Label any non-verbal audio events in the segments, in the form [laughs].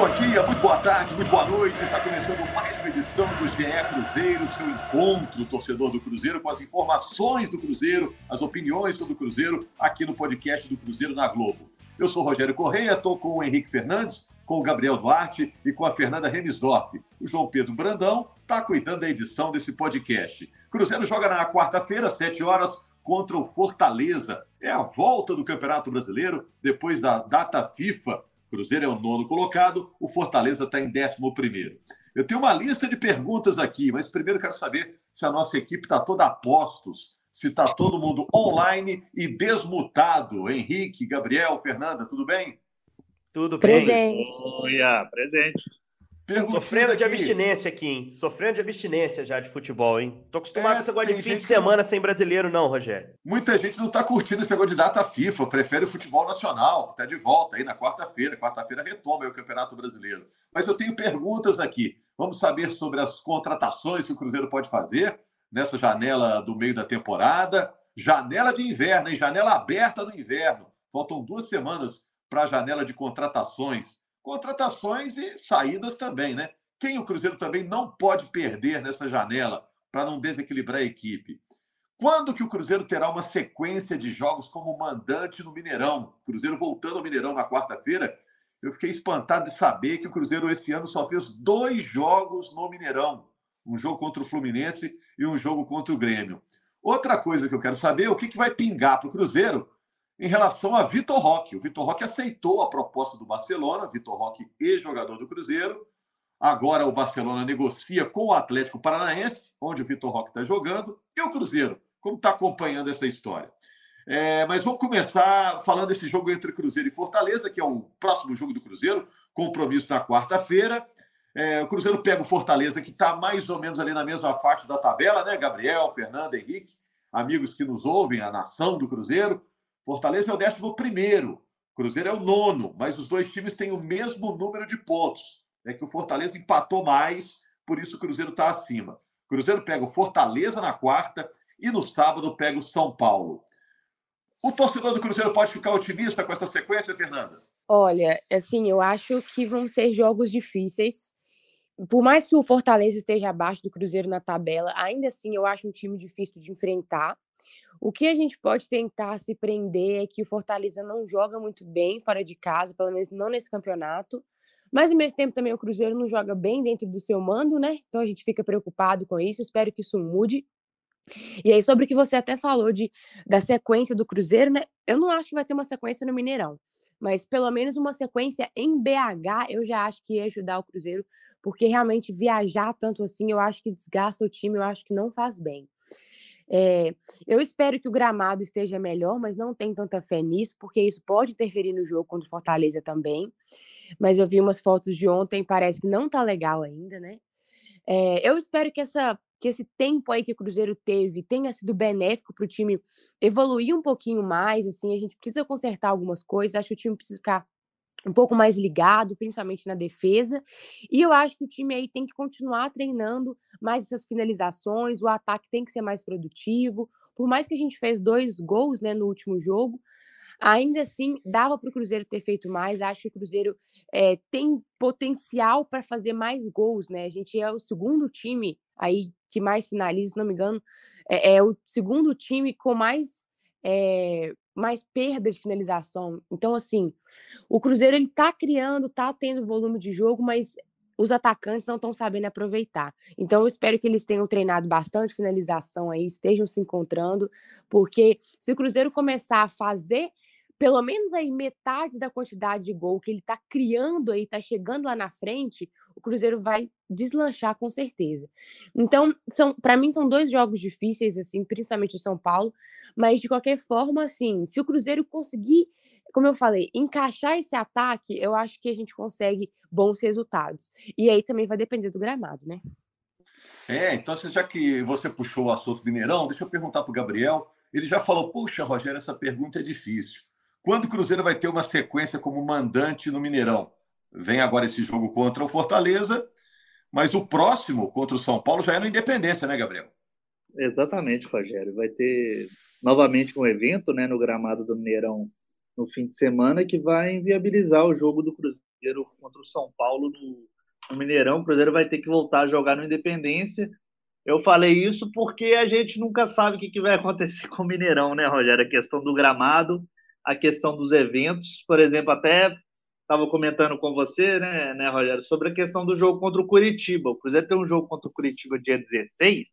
Bom dia, muito boa tarde, muito boa noite. Está começando mais uma edição do GE Cruzeiro, seu encontro torcedor do Cruzeiro com as informações do Cruzeiro, as opiniões sobre o Cruzeiro aqui no podcast do Cruzeiro na Globo. Eu sou Rogério Correia, estou com o Henrique Fernandes, com o Gabriel Duarte e com a Fernanda Remisdorf. O João Pedro Brandão está cuidando da edição desse podcast. Cruzeiro joga na quarta-feira, às 7 horas, contra o Fortaleza. É a volta do Campeonato Brasileiro depois da data FIFA Cruzeiro é o nono colocado, o Fortaleza está em décimo primeiro. Eu tenho uma lista de perguntas aqui, mas primeiro quero saber se a nossa equipe está toda a postos, se está todo mundo online e desmutado. Henrique, Gabriel, Fernanda, tudo bem? Tudo bem. Presente. Olha, presente. Perguntinha Sofrendo de aqui. abstinência aqui, hein? Sofrendo de abstinência já de futebol, hein? Tô acostumado É, com esse negócio de fim de semana sem brasileiro, não, Rogério. Muita gente não está curtindo esse negócio de data FIFA, prefere o futebol nacional, que está de volta aí na quarta-feira. Quarta-feira retoma o Campeonato Brasileiro. Mas eu tenho perguntas aqui. Vamos saber sobre as contratações que o Cruzeiro pode fazer nessa janela do meio da temporada. Janela de inverno, hein? Janela aberta no inverno. Faltam duas semanas para a janela de contratações. Contratações e saídas também, né? Quem o Cruzeiro também não pode perder nessa janela para não desequilibrar a equipe? Quando que o Cruzeiro terá uma sequência de jogos como mandante no Mineirão? Cruzeiro voltando ao Mineirão na quarta-feira, eu fiquei espantado de saber que o Cruzeiro esse ano só fez dois jogos no Mineirão. Um jogo contra o Fluminense e um jogo contra o Grêmio. Outra coisa que eu quero saber é o que, que vai pingar para o Cruzeiro em relação a Vitor Roque. O Vitor Roque aceitou a proposta do Barcelona, Vitor Roque, ex-jogador do Cruzeiro. Agora o Barcelona negocia com o Atlético Paranaense, onde o Vitor Roque está jogando, e o Cruzeiro, como está acompanhando essa história. É, mas vamos começar falando desse jogo entre Cruzeiro e Fortaleza, que é o próximo jogo do Cruzeiro, compromisso na quarta-feira. É, o Cruzeiro pega o Fortaleza, que está mais ou menos ali na mesma faixa da tabela, né? Gabriel, Fernando, Henrique, amigos que nos ouvem, a nação do Cruzeiro. Fortaleza é o décimo primeiro, Cruzeiro é o nono, mas os dois times têm o mesmo número de pontos. É que o Fortaleza empatou mais, por isso o Cruzeiro está acima. Cruzeiro pega o Fortaleza na quarta e no sábado pega o São Paulo. O torcedor do Cruzeiro pode ficar otimista com essa sequência, Fernanda? Olha, assim, eu acho que vão ser jogos difíceis. Por mais que o Fortaleza esteja abaixo do Cruzeiro na tabela, ainda assim eu acho um time difícil de enfrentar. O que a gente pode tentar se prender é que o Fortaleza não joga muito bem fora de casa, pelo menos não nesse campeonato. Mas ao mesmo tempo também o Cruzeiro não joga bem dentro do seu mando, né? Então a gente fica preocupado com isso. Espero que isso mude. E aí, sobre o que você até falou de, da sequência do Cruzeiro, né? Eu não acho que vai ter uma sequência no Mineirão, mas pelo menos uma sequência em BH eu já acho que ia ajudar o Cruzeiro, porque realmente viajar tanto assim eu acho que desgasta o time, eu acho que não faz bem. É, eu espero que o gramado esteja melhor, mas não tenho tanta fé nisso, porque isso pode interferir no jogo contra o Fortaleza também. Mas eu vi umas fotos de ontem, parece que não tá legal ainda, né? É, eu espero que, essa, que esse tempo aí que o Cruzeiro teve tenha sido benéfico para o time evoluir um pouquinho mais. Assim, a gente precisa consertar algumas coisas. Acho que o time precisa ficar um pouco mais ligado, principalmente na defesa. E eu acho que o time aí tem que continuar treinando mais essas finalizações, o ataque tem que ser mais produtivo. Por mais que a gente fez dois gols né, no último jogo, ainda assim dava para o Cruzeiro ter feito mais. Acho que o Cruzeiro é, tem potencial para fazer mais gols, né? A gente é o segundo time aí que mais finaliza, se não me engano, é, é o segundo time com mais é, mais perda de finalização. Então, assim, o Cruzeiro ele tá criando, tá tendo volume de jogo, mas os atacantes não estão sabendo aproveitar. Então, eu espero que eles tenham treinado bastante finalização aí, estejam se encontrando, porque se o Cruzeiro começar a fazer pelo menos aí metade da quantidade de gol que ele está criando aí, está chegando lá na frente, o Cruzeiro vai deslanchar com certeza. Então, são, para mim são dois jogos difíceis assim, principalmente o São Paulo, mas de qualquer forma, assim, se o Cruzeiro conseguir, como eu falei, encaixar esse ataque, eu acho que a gente consegue bons resultados. E aí também vai depender do gramado, né? É, então já que você puxou o assunto Mineirão, deixa eu perguntar para o Gabriel. Ele já falou, puxa, Rogério, essa pergunta é difícil. Quando o Cruzeiro vai ter uma sequência como mandante no Mineirão? Vem agora esse jogo contra o Fortaleza, mas o próximo contra o São Paulo já é no Independência, né, Gabriel? Exatamente, Rogério. Vai ter novamente um evento né, no gramado do Mineirão no fim de semana que vai inviabilizar o jogo do Cruzeiro contra o São Paulo no, Mineirão. O Cruzeiro vai ter que voltar a jogar no Independência. Eu falei isso porque a gente nunca sabe o que vai [laughs] acontecer com o Mineirão, né, Rogério? A questão do gramado, a questão dos eventos. Por exemplo, até estava comentando com você, né, né, Rogério, sobre a questão do jogo contra o Curitiba. O Cruzeiro tem um jogo contra o Curitiba dia 16,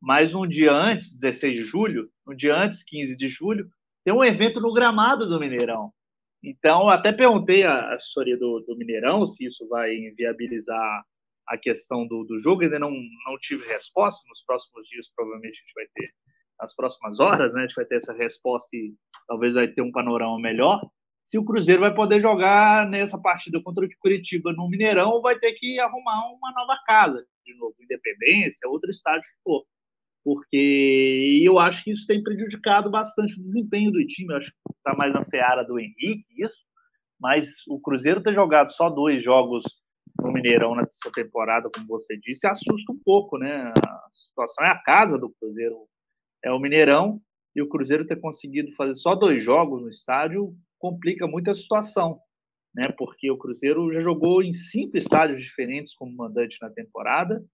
mas um dia antes, 16 de julho, um dia antes, 15 de julho, tem um evento no gramado do Mineirão. Então, até perguntei à assessoria do, do Mineirão se isso vai inviabilizar a questão do, do jogo, ainda não, não tive resposta. Nos próximos dias, provavelmente, a gente vai ter, nas próximas horas, né, a gente vai ter essa resposta e talvez vai ter um panorama melhor. Se o Cruzeiro vai poder jogar nessa partida contra o Curitiba no Mineirão ou vai ter que arrumar uma nova casa, de novo, Independência, outro estádio que for porque eu acho que isso tem prejudicado bastante o desempenho do time. Eu acho que está mais na seara do Henrique, isso. Mas o Cruzeiro ter jogado só dois jogos no Mineirão nessa temporada, como você disse, assusta um pouco, né? A situação é a casa do Cruzeiro, é o Mineirão, e o Cruzeiro ter conseguido fazer só dois jogos no estádio complica muito a situação, né? Porque o Cruzeiro já jogou em cinco estádios diferentes como mandante na temporada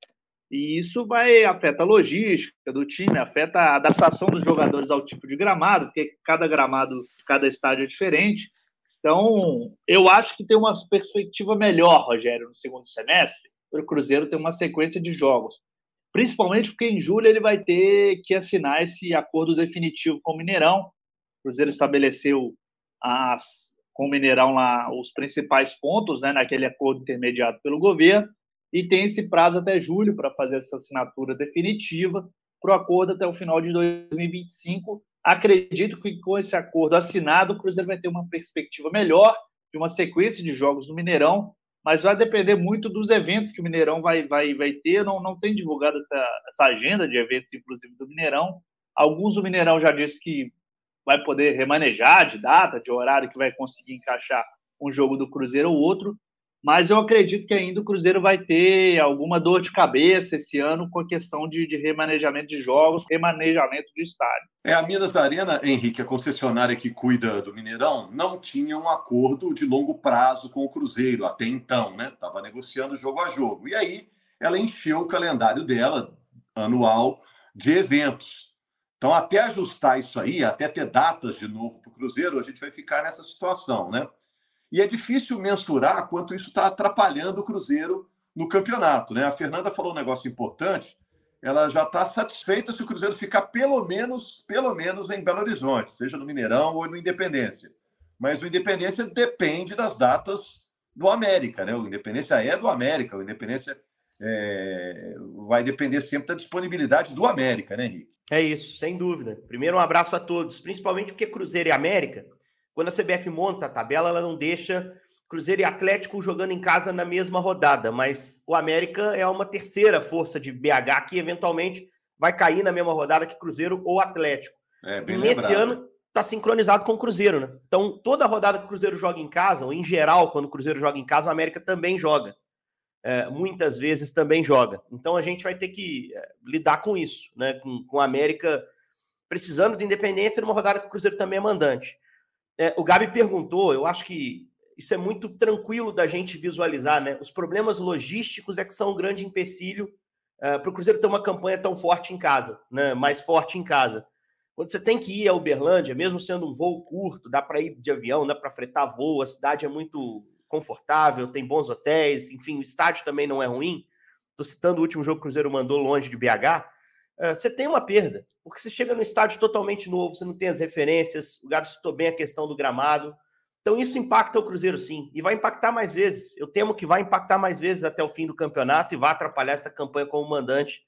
e isso vai afeta a logística do time, afeta a adaptação dos jogadores ao tipo de gramado, porque cada gramado, cada estádio é diferente. Então, eu acho que tem uma perspectiva melhor, Rogério, no segundo semestre, para o Cruzeiro ter uma sequência de jogos. Principalmente porque em julho ele vai ter que assinar esse acordo definitivo com o Mineirão. O Cruzeiro estabeleceu as, com o Mineirão lá os principais pontos né, naquele acordo intermediado pelo governo e tem esse prazo até julho para fazer essa assinatura definitiva para o acordo até o final de 2025. Acredito que com esse acordo assinado, o Cruzeiro vai ter uma perspectiva melhor de uma sequência de jogos no Mineirão, mas vai depender muito dos eventos que o Mineirão vai, vai, vai ter. Não, não tem divulgado essa, essa agenda de eventos, inclusive, do Mineirão. Alguns do Mineirão já disse que vai poder remanejar de data, de horário que vai conseguir encaixar um jogo do Cruzeiro ou outro, mas eu acredito que ainda o Cruzeiro vai ter alguma dor de cabeça esse ano com a questão de, de remanejamento de jogos, remanejamento de estádio. É, a Minas Arena, Henrique, a concessionária que cuida do Mineirão, não tinha um acordo de longo prazo com o Cruzeiro até então, né? Estava negociando jogo a jogo. E aí ela encheu o calendário dela anual de eventos. Então, até ajustar isso aí, até ter datas de novo para o Cruzeiro, a gente vai ficar nessa situação, né? E é difícil mensurar quanto isso está atrapalhando o Cruzeiro no campeonato. Né? A Fernanda falou um negócio importante. Ela já está satisfeita se o Cruzeiro ficar pelo menos, pelo menos em Belo Horizonte, seja no Mineirão ou no Independência. Mas o Independência depende das datas do América, né? O Independência é do América, o Independência é... vai depender sempre da disponibilidade do América, né, Henrique? É isso, sem dúvida. Primeiro, um abraço a todos, principalmente porque Cruzeiro e América quando a CBF monta a tabela, ela não deixa Cruzeiro e Atlético jogando em casa na mesma rodada, mas o América é uma terceira força de BH que eventualmente vai cair na mesma rodada que Cruzeiro ou Atlético. É, e nesse ano está sincronizado com o Cruzeiro, né? Então, toda rodada que o Cruzeiro joga em casa, ou em geral, quando o Cruzeiro joga em casa, o América também joga. É, muitas vezes também joga. Então a gente vai ter que é, lidar com isso, né? Com, com a América precisando de independência numa rodada que o Cruzeiro também é mandante. É, o Gabi perguntou, eu acho que isso é muito tranquilo da gente visualizar, né? Os problemas logísticos é que são um grande empecilho uh, para o Cruzeiro ter uma campanha tão forte em casa, né? Mais forte em casa. Quando você tem que ir a Uberlândia, mesmo sendo um voo curto, dá para ir de avião, dá para fretar voo, a cidade é muito confortável, tem bons hotéis, enfim, o estádio também não é ruim. Estou citando o último jogo que o Cruzeiro mandou longe de BH. Ah, você tem uma perda, porque você chega no estádio totalmente novo, você não tem as referências, o Gabi citou bem a questão do gramado. Então isso impacta o Cruzeiro sim, e vai impactar mais vezes. Eu temo que vai impactar mais vezes até o fim do campeonato e vai atrapalhar essa campanha como mandante,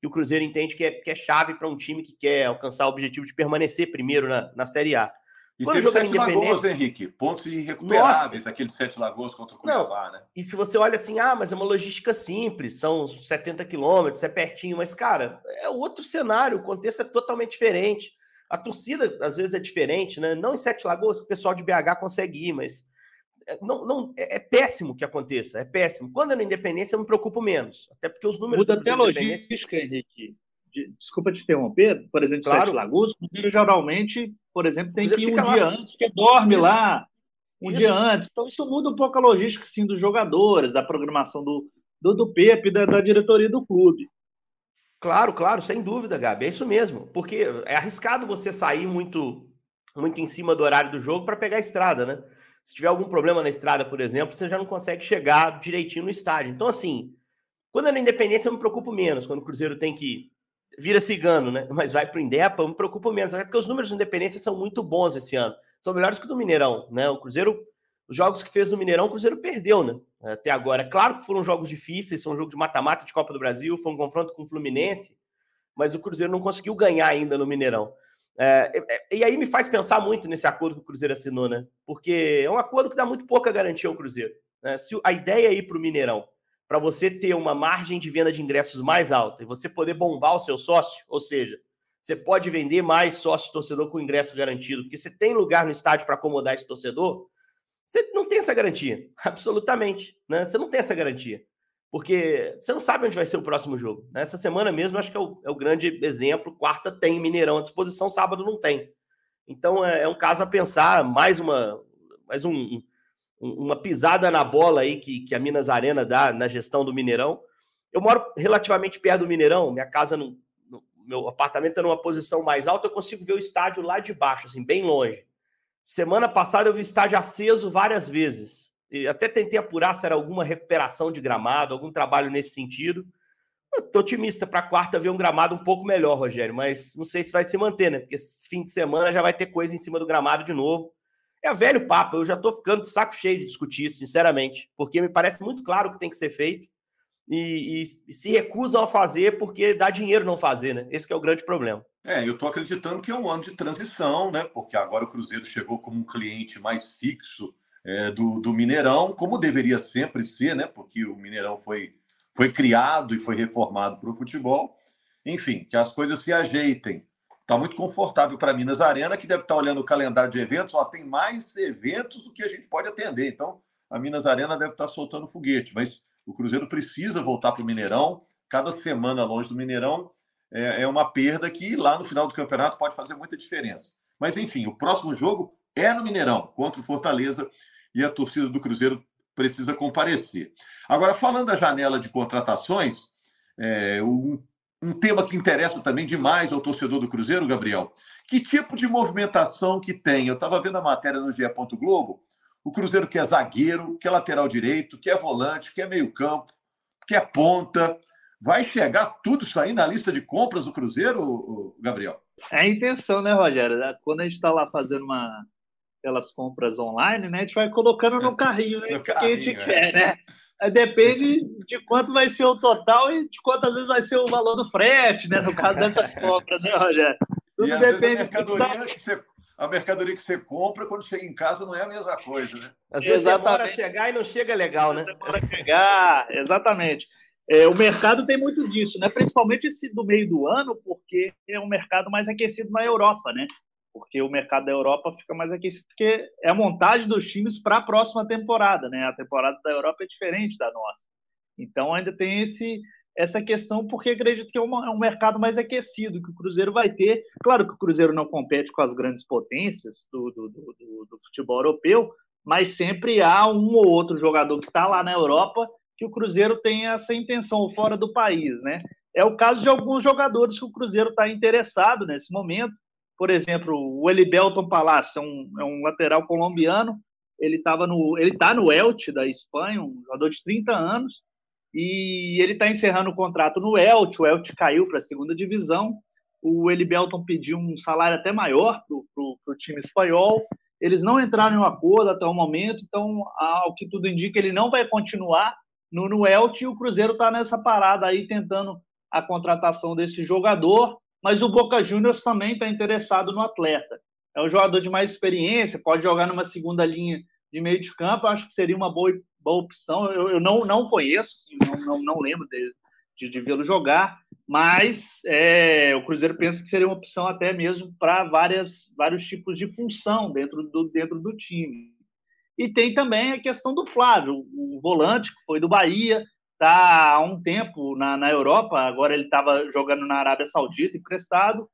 que o Cruzeiro entende que é, que é chave para um time que quer alcançar o objetivo de permanecer primeiro na, na Série A. E Quando teve Sete Lagoas, Henrique. Pontos irrecuperáveis, Nossa. aquele Sete Lagoas contra o Cuiabá, né? E se você olha assim, ah, mas é uma logística simples, são 70 quilômetros, é pertinho, mas, cara, é outro cenário, o contexto é totalmente diferente. A torcida, às vezes, é diferente, né? Não em Sete Lagoas, que o pessoal de BH consegue ir, mas é, não, não, é, é péssimo que aconteça, é péssimo. Quando é no Independência, eu me preocupo menos. Até porque os números. Muda até a logística, Henrique. Desculpa te interromper, por exemplo, claro. Sete Lagoas, o Cruzeiro geralmente, por exemplo, tem que ir um lá. dia antes, porque dorme isso. lá um isso. dia antes. Então, isso muda um pouco a logística sim, dos jogadores, da programação do, do, do Pepe, da, da diretoria do clube. Claro, claro, sem dúvida, Gabi. É isso mesmo. Porque é arriscado você sair muito, muito em cima do horário do jogo para pegar a estrada, né? Se tiver algum problema na estrada, por exemplo, você já não consegue chegar direitinho no estádio. Então, assim, quando é na Independência, eu me preocupo menos. Quando o Cruzeiro tem que vira cigano, né? Mas vai para o Indepa, me preocupo menos. Até porque os números de Independência são muito bons esse ano. São melhores que o do Mineirão, né? O Cruzeiro, os jogos que fez no Mineirão, o Cruzeiro perdeu, né? Até agora. É claro que foram jogos difíceis, são um jogo de mata-mata de Copa do Brasil, foi um confronto com o Fluminense, mas o Cruzeiro não conseguiu ganhar ainda no Mineirão. É, é, e aí me faz pensar muito nesse acordo que o Cruzeiro assinou, né? Porque é um acordo que dá muito pouca garantia ao Cruzeiro. Né? Se a ideia é ir para o Mineirão para você ter uma margem de venda de ingressos mais alta e você poder bombar o seu sócio, ou seja, você pode vender mais sócio torcedor com ingresso garantido, porque você tem lugar no estádio para acomodar esse torcedor, você não tem essa garantia, [laughs] absolutamente. Né? Você não tem essa garantia porque você não sabe onde vai ser o próximo jogo. Nessa semana mesmo, acho que é o, é o, grande exemplo. Quarta tem Mineirão à disposição, sábado não tem. Então é, é um caso a pensar, mais uma, mais um, uma pisada na bola aí que, que a Minas Arena dá na gestão do Mineirão. Eu moro relativamente perto do Mineirão, minha casa, no, no meu apartamento está numa posição mais alta, eu consigo ver o estádio lá de baixo, assim, bem longe. Semana passada eu vi o estádio aceso várias vezes até tentei apurar se era alguma recuperação de gramado, algum trabalho nesse sentido. Estou otimista para quarta ver um gramado um pouco melhor, Rogério, mas não sei se vai se manter, né? Porque esse fim de semana já vai ter coisa em cima do gramado de novo. É velho papo, eu já estou ficando de saco cheio de discutir isso, sinceramente, porque me parece muito claro o que tem que ser feito e, e, e, se recusam a fazer porque dá dinheiro não fazer, né? Esse é o grande problema. É, eu estou acreditando que é um ano de transição, né? Porque agora o Cruzeiro chegou como um cliente mais fixo é, do, do Mineirão, como deveria sempre ser, né? Porque o Mineirão foi, foi criado e foi reformado para o futebol. Enfim, que as coisas se ajeitem. Está muito confortável para Minas Arena, que deve estar tá olhando o calendário de eventos. Ó, tem mais eventos do que a gente pode atender. Então, a Minas Arena deve estar tá soltando foguete. Mas o Cruzeiro precisa voltar para o Mineirão. Cada semana longe do Mineirão é, é uma perda que lá no final do campeonato pode fazer muita diferença. Mas, enfim, o próximo jogo é no Mineirão, contra o Fortaleza e a torcida do Cruzeiro precisa comparecer. Agora, falando da janela de contratações, é, um, um tema que interessa também demais ao torcedor do Cruzeiro, Gabriel, que tipo de movimentação que tem? Eu estava vendo a matéria no GE. Globo, o Cruzeiro quer zagueiro, quer lateral direito, quer volante, quer meio campo, quer ponta. Vai chegar tudo isso aí na lista de compras do Cruzeiro, Gabriel? É a intenção, né, Rogério? Quando a gente está lá fazendo uma, aquelas compras online, né? A gente vai colocando no [laughs] carrinho, né? no que a gente é. quer, né? Depende de quanto vai ser o total e de quantas vezes vai ser o valor do frete, né? No caso dessas [laughs] compras, né, Rogério? Tudo e depende. A mercadoria, que você, a mercadoria que você compra, quando chega em casa, não é a mesma coisa, né? Às vezes exatamente. demora a chegar e não chega legal, né? Demora a chegar, exatamente. É, o mercado tem muito disso, né? Principalmente esse do meio do ano, porque é um mercado mais aquecido na Europa, né? Porque o mercado da Europa fica mais aquecido, porque é a montagem dos times para a próxima temporada, né? A temporada da Europa é diferente da nossa. Então ainda tem esse essa questão, porque acredito que é, uma, é um mercado mais aquecido, que o Cruzeiro vai ter. Claro que o Cruzeiro não compete com as grandes potências do, do, do, do futebol europeu, mas sempre há um ou outro jogador que está lá na Europa que o Cruzeiro tem essa intenção fora do país, né? É o caso de alguns jogadores que o Cruzeiro está interessado nesse momento por exemplo, o Elibelton Palacio, é um, é um lateral colombiano, ele estava no, ele está no Elche da Espanha, um jogador de 30 anos, e ele está encerrando o contrato no Elche, o Elche caiu para a segunda divisão, o Elibelton pediu um salário até maior para o time espanhol, eles não entraram em um acordo até o momento, então, ao que tudo indica, ele não vai continuar no, no Elche, e o Cruzeiro está nessa parada aí, tentando a contratação desse jogador, mas o Boca Juniors também está interessado no atleta. é um jogador de mais experiência, pode jogar numa segunda linha de meio de campo, acho que seria uma boa, boa opção. Eu, eu não, não conheço, assim, não, não, não lembro de, de, de vê-lo jogar, mas é, o Cruzeiro pensa que seria uma opção até mesmo para vários tipos de função dentro do, dentro do time. E tem também a questão do Flávio, o volante que foi do Bahia, está há um tempo na, na Europa, agora ele estava jogando na Arábia Saudita, emprestado,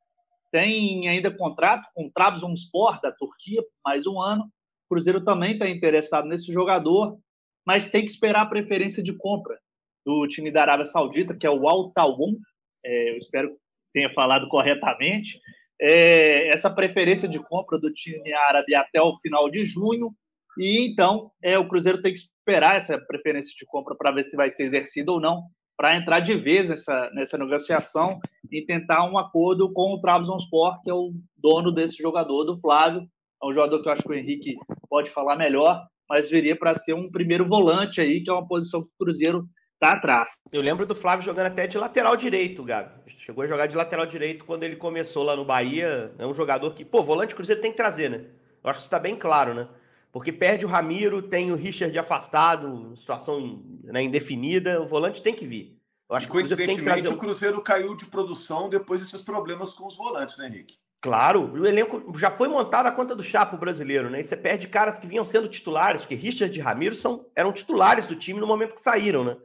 tem ainda contrato com Trabzonspor da Turquia, mais um ano. O Cruzeiro também está interessado nesse jogador, mas tem que esperar a preferência de compra do time da Arábia Saudita, que é o Al Tawun. É, eu espero que tenha falado corretamente. É, essa preferência de compra do time árabe até o final de junho. E então é, o Cruzeiro tem que esperar essa preferência de compra para ver se vai ser exercida ou não para entrar de vez nessa, nessa negociação e tentar um acordo com o Trabzonspor, que é o dono desse jogador, do Flávio. É um jogador que eu acho que o Henrique pode falar melhor, mas viria para ser um primeiro volante aí, que é uma posição que o Cruzeiro está atrás. Eu lembro do Flávio jogando até de lateral direito, Gabi. Chegou a jogar de lateral direito quando ele começou lá no Bahia. É um jogador que, pô, volante Cruzeiro tem que trazer, né? Eu acho que isso está bem claro, né? Porque perde o Ramiro, tem o Richard afastado, situação né, indefinida, o volante tem que vir. Eu acho que o tem que trazer... o Cruzeiro caiu de produção depois desses problemas com os volantes, né, Henrique? Claro, o elenco já foi montado a conta do Chapo brasileiro, né? E você perde caras que vinham sendo titulares, porque Richard e Ramiro são, eram titulares do time no momento que saíram, né?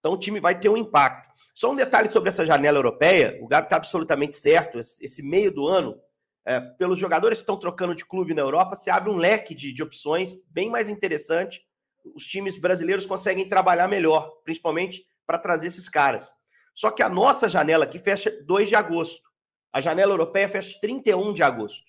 Então o time vai ter um impacto. Só um detalhe sobre essa janela europeia: o Gabi está absolutamente certo. Esse meio do ano, é, pelos jogadores que estão trocando de clube na Europa, se abre um leque de, de opções bem mais interessante. Os times brasileiros conseguem trabalhar melhor, principalmente para trazer esses caras. Só que a nossa janela aqui fecha 2 de agosto. A janela europeia fecha 31 de agosto.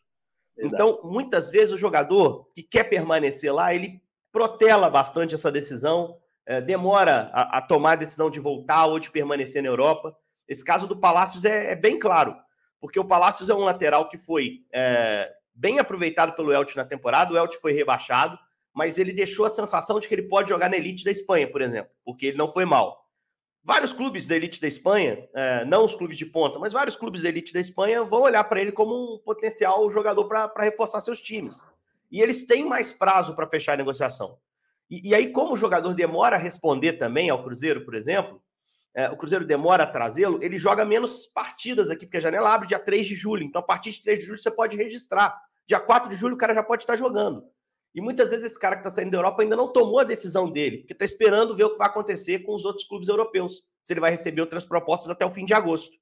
Então, muitas vezes o jogador que quer permanecer lá, ele protela bastante essa decisão, é, demora a, a, tomar a decisão de voltar ou de permanecer na Europa. Esse caso do Palácios é, é bem claro porque o Palácios é um lateral que foi é, bem aproveitado pelo Elche na temporada, o Elche foi rebaixado, mas ele deixou a sensação de que ele pode jogar na elite da Espanha, por exemplo, porque ele não foi mal. Vários clubes da elite da Espanha, é, não os clubes de ponta, mas vários clubes da elite da Espanha vão olhar para ele como um potencial jogador para reforçar seus times. E eles têm mais prazo para fechar a negociação. E, e aí, como o jogador demora a responder também ao Cruzeiro, por exemplo, é, o Cruzeiro demora a trazê-lo, ele joga menos partidas aqui, porque a janela abre dia 3 de julho. Então, a partir de 3 de julho, você pode registrar. Dia 4 de julho, o cara já pode estar jogando. E muitas vezes esse cara que está saindo da Europa ainda não tomou a decisão dele, porque está esperando ver o que vai acontecer com os outros clubes europeus, se ele vai receber outras propostas até o fim de agosto.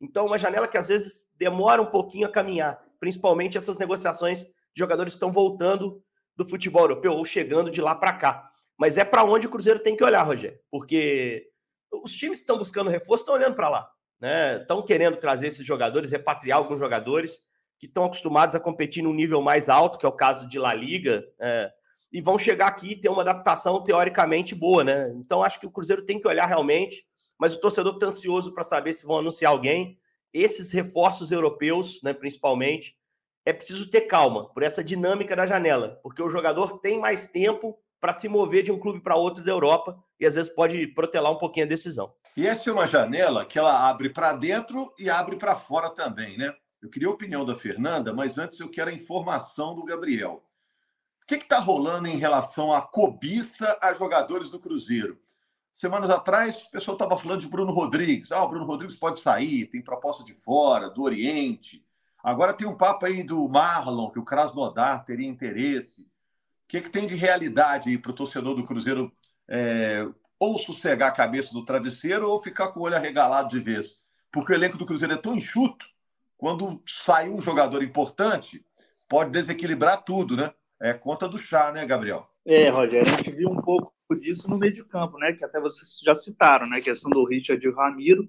Então, uma janela que às vezes demora um pouquinho a caminhar, principalmente essas negociações de jogadores que estão voltando do futebol europeu ou chegando de lá para cá. Mas é para onde o Cruzeiro tem que olhar, Rogério, porque os times que estão buscando reforço estão olhando para lá, né? Estão querendo trazer esses jogadores, repatriar alguns jogadores que estão acostumados a competir num nível mais alto, que é o caso de La Liga, é, e vão chegar aqui e ter uma adaptação teoricamente boa, né? Então acho que o Cruzeiro tem que olhar realmente, mas o torcedor está ansioso para saber se vão anunciar alguém. Esses reforços europeus, né, principalmente, é preciso ter calma por essa dinâmica da janela, porque o jogador tem mais tempo para se mover de um clube para outro da Europa e às vezes pode protelar um pouquinho a decisão. E essa é uma janela que ela abre para dentro e abre para fora também, né? Eu queria a opinião da Fernanda, mas antes eu quero a informação do Gabriel. O que está rolando em relação à cobiça a jogadores do Cruzeiro? Semanas atrás, o pessoal estava falando de Bruno Rodrigues. Ah, o Bruno Rodrigues pode sair, tem proposta de fora, do Oriente. Agora tem um papo aí do Marlon, que o Krasnodar teria interesse. O que, que tem de realidade para o torcedor do Cruzeiro é, ou sossegar a cabeça do travesseiro ou ficar com o olho arregalado de vez? Porque o elenco do Cruzeiro é tão enxuto, quando sai um jogador importante, pode desequilibrar tudo, né? É conta do chá, né, Gabriel? É, Rogério, a gente viu um pouco disso no meio de campo, né? Que até vocês já citaram, né? A questão do Richard e o Ramiro,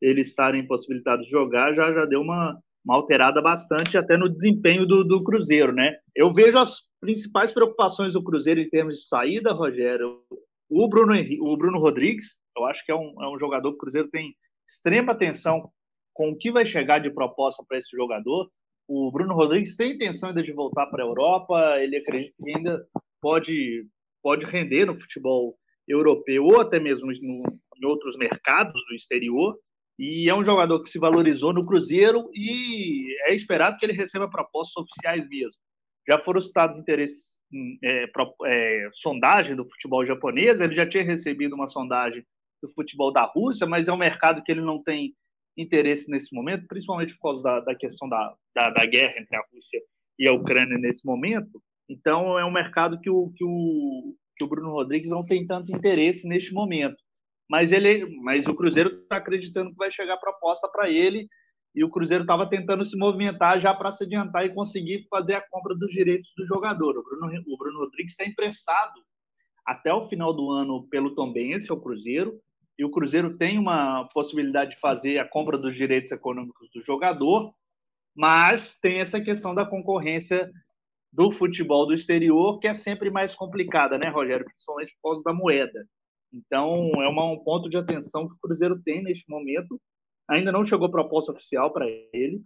eles estarem possibilitados de jogar, já, já deu uma, uma alterada bastante até no desempenho do, do Cruzeiro, né? Eu vejo as principais preocupações do Cruzeiro em termos de saída, Rogério. O Bruno, o Bruno Rodrigues, eu acho que é um, é um jogador que o Cruzeiro tem extrema atenção com o que vai chegar de proposta para esse jogador. O Bruno Rodrigues tem intenção ainda de voltar para a Europa, ele acredita que ainda pode, pode render no futebol europeu ou até mesmo no, em outros mercados do exterior. E é um jogador que se valorizou no Cruzeiro e é esperado que ele receba propostas oficiais mesmo. Já foram citados interesses, hum, é, é, sondagem do futebol japonês, ele já tinha recebido uma sondagem do futebol da Rússia, mas é um mercado que ele não tem interesse nesse momento, principalmente por causa da, da questão da, da, da, guerra entre a Rússia e a Ucrânia nesse momento. Então, é um mercado que o, que o, que o Bruno Rodrigues não tem tanto interesse neste momento. Mas, ele, mas o Cruzeiro está acreditando que vai chegar proposta para ele e o Cruzeiro estava tentando se movimentar já para se adiantar e conseguir fazer a compra dos direitos do jogador. O Bruno, o Bruno Rodrigues está emprestado até o final do ano pelo Tombense ao Cruzeiro e o Cruzeiro tem uma possibilidade de fazer a compra dos direitos econômicos do jogador, mas tem essa questão da concorrência do futebol do exterior, que é sempre mais complicada, né, Rogério? Principalmente por causa da moeda. Então, é uma, um ponto de atenção que o Cruzeiro tem neste momento. Ainda não chegou proposta oficial para ele,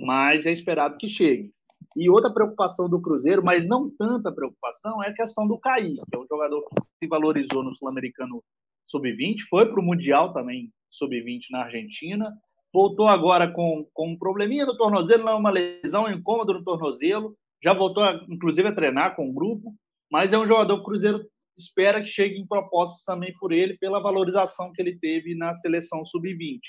mas é esperado que chegue. E outra preocupação do Cruzeiro, mas não tanta preocupação, é a questão do Caí, que é um jogador que se valorizou no Sul-Americano sub-20, foi para o Mundial também sub-20 na Argentina, voltou agora com, com um probleminha no tornozelo, não é uma lesão, um incômodo no tornozelo, já voltou, a, inclusive, a treinar com o grupo, mas é um jogador que o Cruzeiro espera que chegue em propostas também por ele, pela valorização que ele teve na seleção sub-20.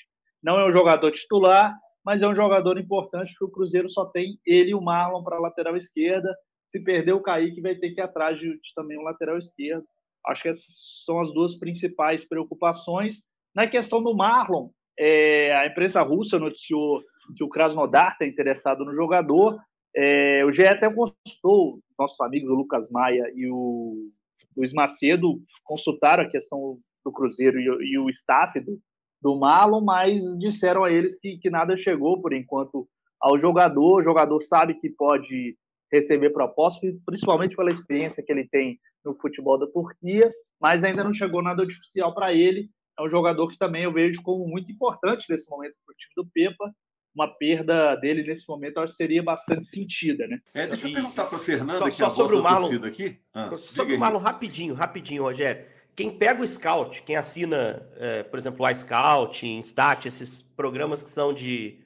Não é um jogador titular, mas é um jogador importante, porque o Cruzeiro só tem ele e o Marlon para a lateral esquerda. Se perder o Kaique, vai ter que ir atrás de, de também um lateral esquerdo. Acho que essas são as duas principais preocupações. Na questão do Marlon, é, a imprensa russa noticiou que o Krasnodar está interessado no jogador. É, o GE até consultou, nossos amigos o Lucas Maia e o Luiz Macedo consultaram a questão do Cruzeiro e, e o staff do, do Marlon, mas disseram a eles que, que nada chegou por enquanto ao jogador. O jogador sabe que pode receber propostas, principalmente pela experiência que ele tem no futebol da Turquia, mas ainda não chegou nada oficial para ele. É um jogador que também eu vejo como muito importante nesse momento para o time do Pepa. Uma perda dele nesse momento acho que seria bastante sentida, né? É, deixa eu perguntar para Fernanda só, que só é sobre o Marlon aqui. Ah, sobre o Marlon rapidinho, rapidinho, Rogério. Quem pega o Scout, quem assina, é, por exemplo, o iScout, Instat, esses programas que são de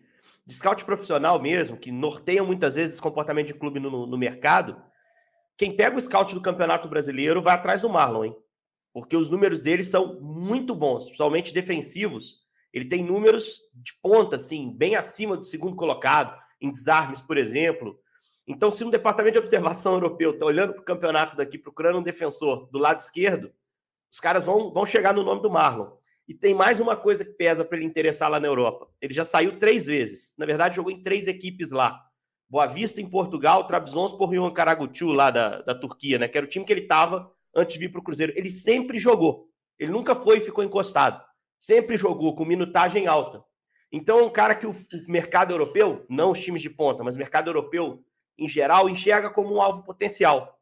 de scout profissional mesmo, que norteiam muitas vezes o comportamento de clube no, no, mercado, quem pega o scout do Campeonato Brasileiro vai atrás do Marlon, hein? Porque os números dele são muito bons, principalmente defensivos. Ele tem números de ponta, assim, bem acima do segundo colocado, em desarmes, por exemplo. Então, se um departamento de observação [laughs] europeu está olhando para o campeonato daqui, procurando um defensor do lado esquerdo, os caras vão, vão chegar no nome do Marlon. E tem mais uma coisa que pesa para ele interessar lá na Europa. Ele já saiu três vezes. Na verdade, jogou em três equipes lá. Boa Vista em Portugal, Trabzonspor e o Ankaragucu lá da, da Turquia, né? Que era o time que ele estava antes de vir para o Cruzeiro. Ele sempre jogou. Ele nunca foi e ficou encostado. Sempre jogou com minutagem alta. Então, é um cara que o, mercado europeu, não os times de ponta, mas o mercado europeu em geral, enxerga como um alvo potencial.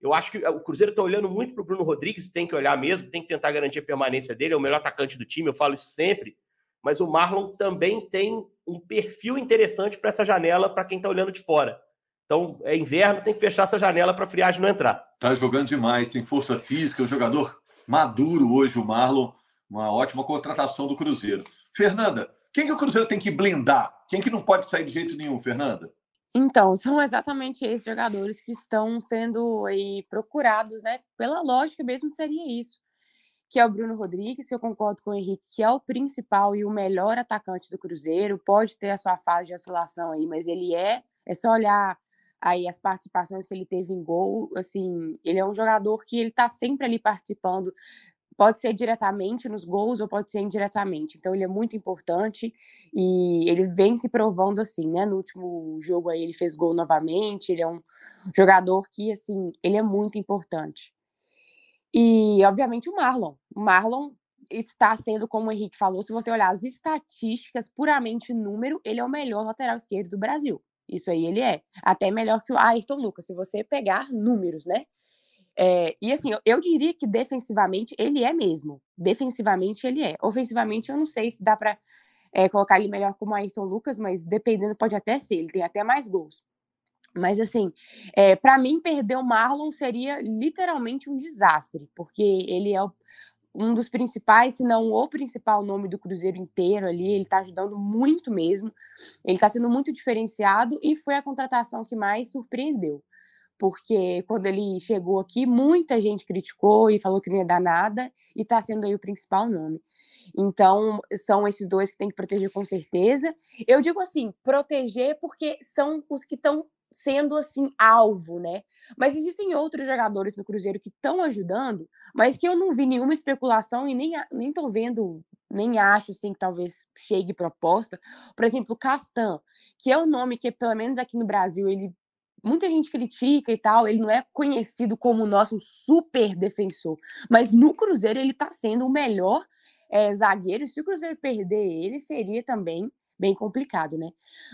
Eu acho que o Cruzeiro está olhando muito para o Bruno Rodrigues, tem que olhar mesmo, tem que tentar garantir a permanência dele, é o melhor atacante do time, eu falo isso sempre. Mas o Marlon também tem um perfil interessante para essa janela para quem está olhando de fora. Então, é inverno, tem que fechar essa janela para a friagem não entrar. Está jogando demais, tem força física, é um jogador maduro hoje, o Marlon. Uma ótima contratação do Cruzeiro. Fernanda, quem que o Cruzeiro tem que blindar? Quem que não pode sair de jeito nenhum, Fernanda? Então, são exatamente esses jogadores que estão sendo aí procurados, né? Pela lógica mesmo seria isso. Que é o Bruno Rodrigues, que eu concordo com o Henrique, que é o principal e o melhor atacante do Cruzeiro. Pode ter a sua fase de oscilação aí, mas ele é. É só olhar aí as participações que ele teve em gol, assim, ele é um jogador que ele tá sempre ali participando pode ser diretamente nos gols ou pode ser indiretamente. Então ele é muito importante e ele vem se provando assim, né? No último jogo aí ele fez gol novamente, ele é um jogador que assim, ele é muito importante. E obviamente o Marlon. O Marlon está sendo, como o Henrique falou, se você olhar as estatísticas, puramente número, ele é o melhor lateral esquerdo do Brasil. Isso aí ele é. Até melhor que o Ayrton Lucas, se você pegar números, né? É, e assim, eu, eu, diria que defensivamente ele é mesmo. Defensivamente ele é. Ofensivamente eu não sei se dá para é, colocar ele melhor como Ayrton Lucas, mas dependendo pode até ser. Ele tem até mais gols. Mas assim, é, para mim perder o Marlon seria literalmente um desastre, porque ele é o, um dos principais, se não o principal nome do Cruzeiro inteiro ali. Ele está ajudando muito mesmo. Ele está sendo muito diferenciado e foi a contratação que mais surpreendeu. Porque quando ele chegou aqui, muita gente criticou e falou que não ia dar nada, e está sendo aí o principal nome. Então, são esses dois que tem que proteger com certeza. Eu digo assim, proteger porque são os que estão sendo assim alvo, né? Mas existem outros jogadores no Cruzeiro que estão ajudando, mas que eu não vi nenhuma especulação e nem nem tô vendo, nem acho assim que talvez chegue proposta. Por exemplo, Castan, que é um nome que pelo menos aqui no Brasil ele muita gente critica e tal, ele não é conhecido como o nosso super defensor, mas no Cruzeiro ele tá sendo o melhor é, zagueiro. Se o Cruzeiro perder ele, seria também bem complicado, né?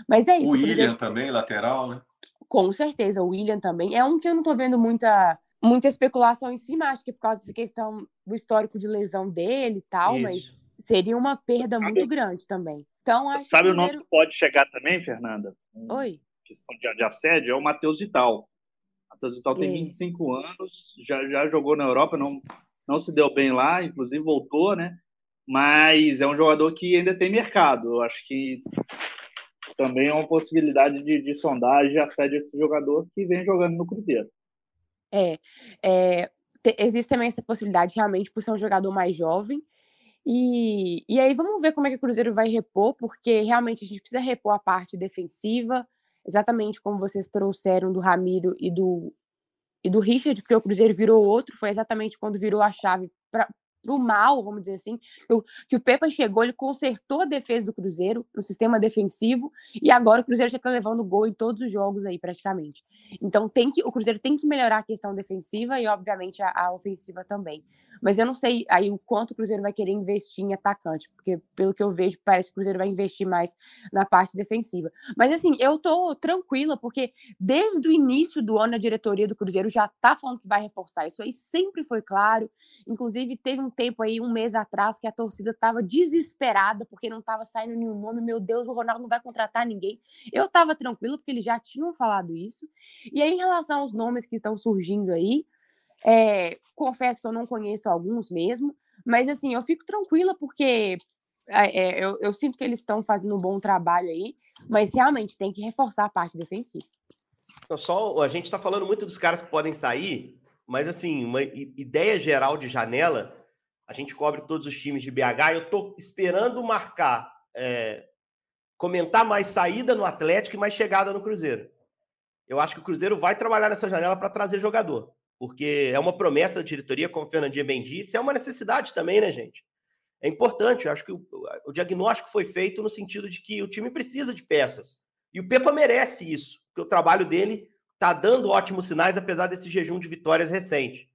Mas é isso. O William Cruzeiro... também, lateral, né? Com certeza, o William também. É um que eu não tô vendo muita, muita especulação em cima, acho que por causa dessa questão do histórico de lesão dele e tal, Isso. mas seria uma perda sabe, muito grande também. Então, acho sabe que o nome que pode chegar também, Fernanda? Oi. Questão de, de assédio, é o Matheus Vital. Matheus Vital tem 25 anos, já, já jogou na Europa, não, não se deu bem lá, inclusive voltou, né? Mas é um jogador que ainda tem mercado. Eu acho que também é uma possibilidade de, de sondagem assédio esse jogador que vem jogando no Cruzeiro. É, é te, existe também essa possibilidade realmente por ser um jogador mais jovem. E, e aí vamos ver como é que o Cruzeiro vai repor, porque realmente a gente precisa repor a parte defensiva, exatamente como vocês trouxeram do Ramiro e do, e do Richard, porque o Cruzeiro virou outro, foi exatamente quando virou a chave pro mal, vamos dizer assim, que o Pepa chegou, ele consertou a defesa do Cruzeiro, no sistema defensivo, e agora o Cruzeiro já está levando gol em todos os jogos aí, praticamente. Então tem que, o Cruzeiro tem que melhorar a questão defensiva e, obviamente, a, a ofensiva também. Mas eu não sei aí o quanto o Cruzeiro vai querer investir em atacante, porque pelo que eu vejo, parece que o Cruzeiro vai investir mais na parte defensiva. Mas assim, eu tô tranquila, porque desde o início do ano a diretoria do Cruzeiro já tá falando que vai reforçar. Isso aí sempre foi claro. Inclusive, teve um tempo aí, um mês atrás, que a torcida estava desesperada porque não estava saindo nenhum nome. Meu Deus, o Ronaldo não vai contratar ninguém. Eu estava tranquila porque eles já tinham falado isso. E aí, em relação aos nomes que estão surgindo aí, é, confesso que eu não conheço alguns mesmo, mas assim, eu fico tranquila porque é, eu, eu sinto que eles estão fazendo um bom trabalho aí, mas realmente tem que reforçar a parte defensiva. Só a gente está falando muito dos caras que podem sair, mas assim, uma ideia geral de janela a gente cobre todos os times de BH. Eu estou esperando marcar, é, comentar mais saída no Atlético e mais chegada no Cruzeiro. Eu acho que o Cruzeiro vai trabalhar nessa janela para trazer jogador, porque é uma promessa da diretoria, como o Fernandinho bem disse, é uma necessidade também, né, gente? É importante, eu acho que o, o diagnóstico foi feito no sentido de que o time precisa de peças. E o Pepa merece isso, porque o trabalho dele está dando ótimos sinais, apesar desse jejum de vitórias recente.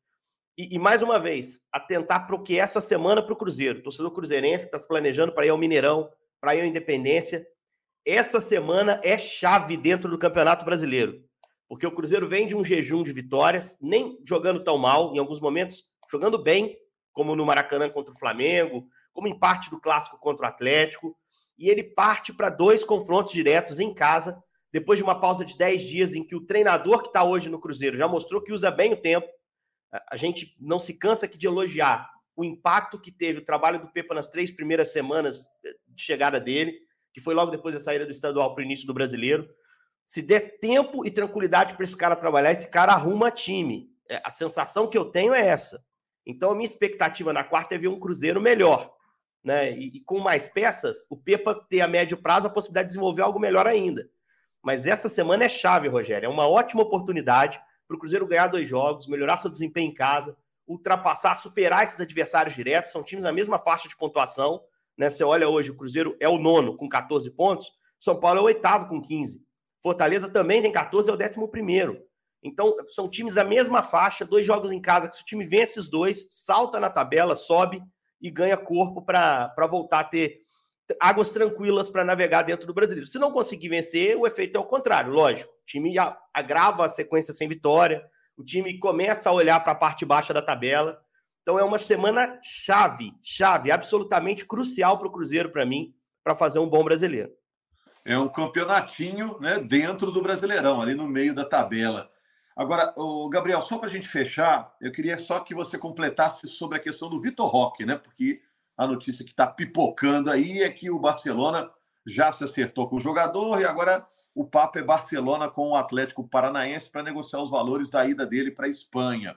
E, e, mais uma vez, atentar para o que essa semana para o Cruzeiro. Torcedor cruzeirense está se planejando para ir ao Mineirão, para ir à Independência. Essa semana é chave dentro do Campeonato Brasileiro. Porque o Cruzeiro vem de um jejum de vitórias, nem jogando tão mal, em alguns momentos, jogando bem, como no Maracanã contra o Flamengo, como em parte do clássico contra o Atlético. E ele parte para dois confrontos diretos em casa, depois de uma pausa de 10 dias em que o treinador que está hoje no Cruzeiro já mostrou que usa bem o tempo, a gente não se cansa aqui de elogiar o impacto que teve o trabalho do Pepa nas três primeiras semanas de chegada dele, que foi logo depois da saída do estadual para o início do brasileiro. Se der tempo e tranquilidade para esse cara trabalhar, esse cara arruma time. É, a sensação que eu tenho é essa. Então, a minha expectativa na quarta é ver um Cruzeiro melhor. Né? E, e, com mais peças, o Pepa ter a médio prazo a possibilidade de desenvolver algo melhor ainda. Mas essa semana é chave, Rogério. É uma ótima oportunidade para o Cruzeiro ganhar dois jogos, melhorar seu desempenho em casa, ultrapassar, superar esses adversários diretos. São times na mesma faixa de pontuação. Né? Você olha hoje, o Cruzeiro é o nono com 14 pontos, São Paulo é o oitavo com 15. Fortaleza também tem 14, é o décimo primeiro. Então, são times da mesma faixa, dois jogos em casa, que se o time vence os dois, salta na tabela, sobe e ganha corpo para voltar a ter águas tranquilas para navegar dentro do brasileiro. Se não conseguir vencer, o efeito é o contrário, lógico. O time agrava a sequência sem vitória, o time começa a olhar para a parte baixa da tabela. Então é uma semana chave, chave, absolutamente crucial para o Cruzeiro, para mim, para fazer um bom brasileiro. É um campeonatinho né, dentro do Brasileirão, ali no meio da tabela. Agora, o Gabriel, só para a gente fechar, eu queria só que você completasse sobre a questão do Vitor Roque, né? Porque a notícia que está pipocando aí é que o Barcelona já se acertou com o jogador e agora o papo é Barcelona com o Atlético Paranaense para negociar os valores da ida dele para a Espanha.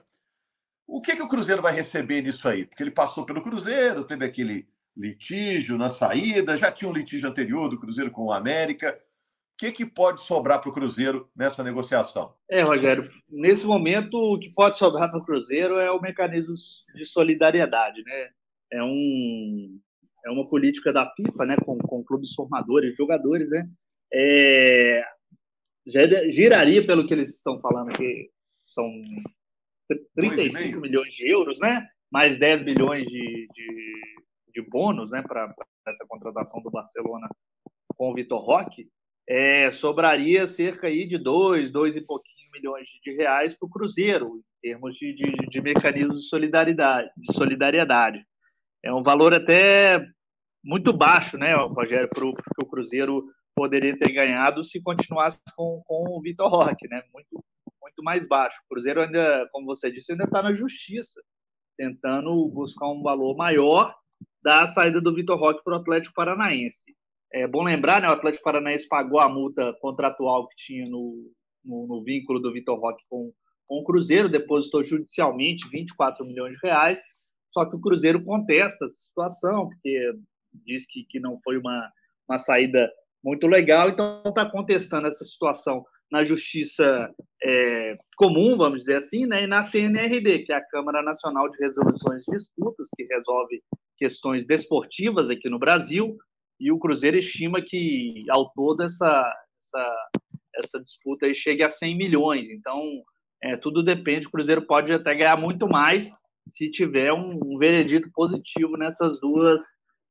O que, que o Cruzeiro vai receber nisso aí? Porque ele passou pelo Cruzeiro, teve aquele litígio na saída, já tinha um litígio anterior do Cruzeiro com o América. O que, que pode sobrar para o Cruzeiro nessa negociação? É, Rogério, nesse momento o que pode sobrar para o Cruzeiro é o mecanismo de solidariedade, né? É, um, é uma política da FIFA, né, com, com clubes formadores, jogadores, né? É, giraria, pelo que eles estão falando aqui, são 35 milhões de euros, né? Mais 10 milhões de, de, de bônus, né, para essa contratação do Barcelona com o Vitor Roque é, sobraria cerca aí de dois, dois e pouquinho milhões de reais para o Cruzeiro, em termos de, de, de mecanismos de solidariedade, de solidariedade. É um valor até muito baixo, né, Rogério, para o Cruzeiro poderia ter ganhado se continuasse com, com o Vitor Roque, né? Muito, muito mais baixo. O Cruzeiro ainda, como você disse, ainda está na justiça, tentando buscar um valor maior da saída do Vitor Roque para o Atlético Paranaense. É bom lembrar, né, o Atlético Paranaense pagou a multa contratual que tinha no, no, no vínculo do Vitor Roque com, com o Cruzeiro, depositou judicialmente 24 milhões de reais, só que o Cruzeiro contesta essa situação, porque diz que, que não foi uma, uma saída muito legal, então está contestando essa situação na Justiça é, Comum, vamos dizer assim, né, e na CNRD, que é a Câmara Nacional de Resoluções de Disputas, que resolve questões desportivas aqui no Brasil, e o Cruzeiro estima que ao todo essa, essa, essa disputa aí chegue a 100 milhões. Então, é, tudo depende. O Cruzeiro pode até ganhar muito mais se tiver um, um veredito positivo nessas duas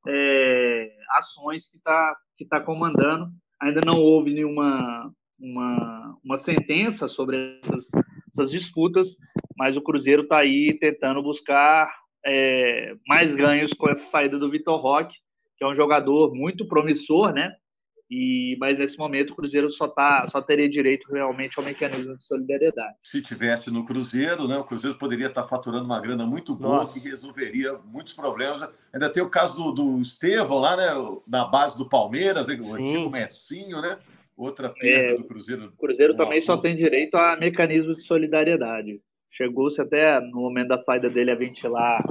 é, ações que está que tá comandando. Ainda não houve nenhuma uma, uma sentença sobre essas, essas disputas, mas o Cruzeiro está aí tentando buscar é, mais ganhos com essa saída do Vitor Roque que é um jogador muito promissor, né? E, mas nesse momento o Cruzeiro só, tá, só teria direito realmente ao mecanismo de solidariedade. Se tivesse no Cruzeiro, né, o Cruzeiro poderia estar faturando uma grana muito boa Nossa. que resolveria muitos problemas. Ainda tem o caso do, do Estevão lá, né, na base do Palmeiras, o antigo Messinho, né? Outra perda é, do Cruzeiro. O Cruzeiro também só tem direito a mecanismo de solidariedade. Chegou-se até no momento da saída dele a ventilar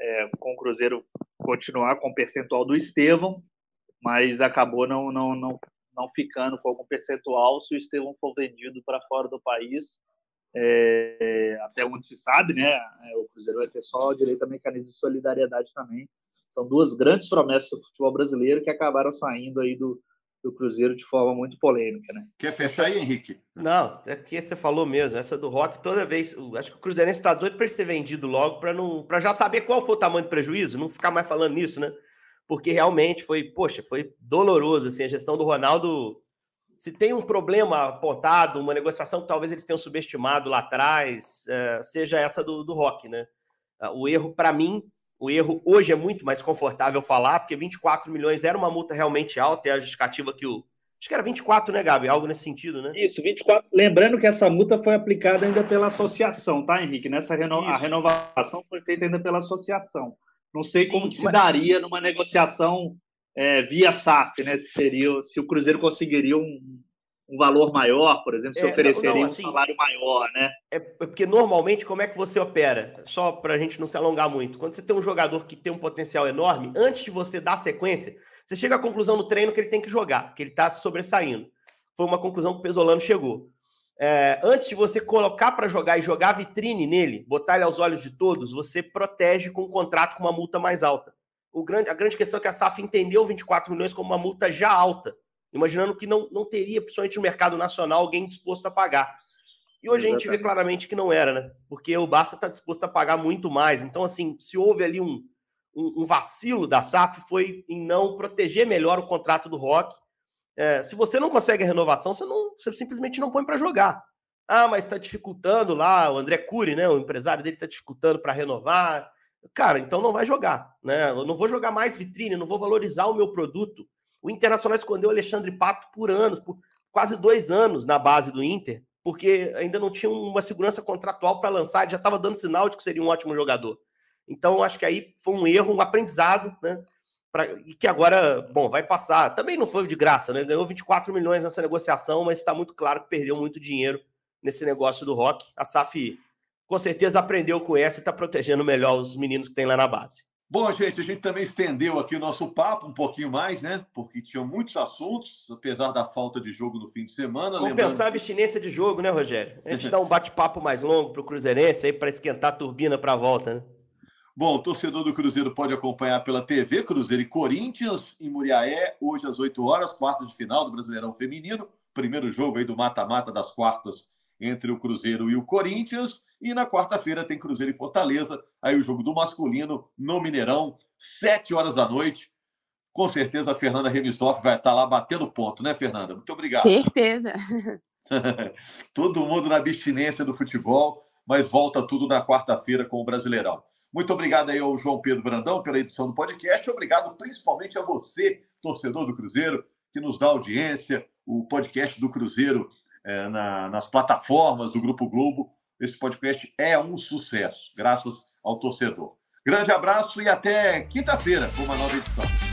é, com o Cruzeiro continuar com o percentual do Estevão, mas acabou não, não, não, não ficando com algum percentual se o Estevão for vendido para fora do país. É, até onde se sabe, né? É, o Cruzeiro vai ter só direito a mecanismo de solidariedade também. São duas grandes promessas do futebol brasileiro que acabaram saindo aí do, do Cruzeiro de forma muito polêmica, né? Quer fechar aí, Henrique? Não, é que você falou mesmo, essa do Rock, toda vez, acho que o Cruzeirense está doido para ser vendido logo, para não, para já saber qual foi o tamanho do prejuízo, não ficar mais falando nisso, né? Porque realmente foi, poxa, foi doloroso, assim, a gestão do Ronaldo, se tem um problema apontado, uma negociação que talvez eles tenham subestimado lá atrás, é, seja essa do, do Rock, né? O erro, para mim, o erro hoje é muito mais confortável falar, porque 24 milhões era uma multa realmente alta, é a justificativa que o. Acho que era 24, né, Gabi? Algo nesse sentido, né? Isso, 24. Lembrando que essa multa foi aplicada ainda pela associação, tá, Henrique? Nessa reno... a renovação foi feita ainda pela associação. Não sei Sim, como se mas... daria numa negociação é, via SAF, né? Se, seria, se o Cruzeiro conseguiria um, um valor maior, por exemplo, se é, ofereceria não, não, assim, um salário maior, né? É, é porque normalmente como é que você opera? Só para a gente não se alongar muito. Quando você tem um jogador que tem um potencial enorme, antes de você dar sequência, você chega à conclusão no treino que ele tem que jogar, que ele está sobressaindo. Foi uma conclusão que o Pesolano chegou. É, antes de você colocar para jogar e jogar vitrine nele, botar ele aos olhos de todos, você protege com um contrato com uma multa mais alta. O grande, a grande questão é que a SAF entendeu 24 milhões como uma multa já alta imaginando que não, não teria, principalmente no mercado nacional, alguém disposto a pagar. E hoje Exatamente. a gente vê claramente que não era, né? Porque o Barça está disposto a pagar muito mais. Então, assim, se houve ali um, um, um, vacilo da SAF, foi em não proteger melhor o contrato do Rock. É, se você não consegue a renovação, você, não, você simplesmente não põe para jogar. Ah, mas está dificultando lá, o André Cury, né? O empresário dele está dificultando para renovar. Cara, então não vai jogar, né? Eu não vou jogar mais vitrine, não vou valorizar o meu produto. O Internacional escondeu o Alexandre Pato por anos, por quase dois anos na base do Inter, porque ainda não tinha uma segurança contratual para lançar, já estava dando sinal de que seria um ótimo jogador. Então, acho que aí foi um erro, um aprendizado, né? Pra, e que agora, bom, vai passar. Também não foi de graça, né? Ganhou 24 milhões nessa negociação, mas está muito claro que perdeu muito dinheiro nesse negócio do rock. A SAF com certeza aprendeu com essa e está protegendo melhor os meninos que tem lá na base. Bom, gente, a gente também estendeu aqui o nosso papo um pouquinho mais, né? Porque tinham muitos assuntos, apesar da falta de jogo no fim de semana. Vamos pensar a abstinência de jogo, né, Rogério? A gente [laughs] dá um bate-papo mais longo para o Cruzeirense aí para esquentar a turbina para a volta, né? Bom, o torcedor do Cruzeiro pode acompanhar pela TV Cruzeiro e Corinthians em Muriaé, hoje às 8 horas, quartas de final do Brasileirão Feminino. Primeiro jogo aí do mata-mata das quartas entre o Cruzeiro e o Corinthians. E na quarta-feira tem Cruzeiro e Fortaleza, aí o jogo do masculino no Mineirão, 7 horas da noite. Com certeza a Fernanda Remisoff vai estar lá batendo ponto, né, Fernanda? Muito obrigado. Certeza. [laughs] Todo mundo na abstinência do futebol, mas volta tudo na quarta-feira com o Brasileirão. Muito obrigado aí ao João Pedro Brandão pela edição do podcast. Obrigado principalmente a você, torcedor do Cruzeiro, que nos dá audiência. O podcast do Cruzeiro é, na, nas plataformas do Grupo Globo. Esse podcast é um sucesso, graças ao torcedor. Grande abraço e até quinta-feira com uma nova edição.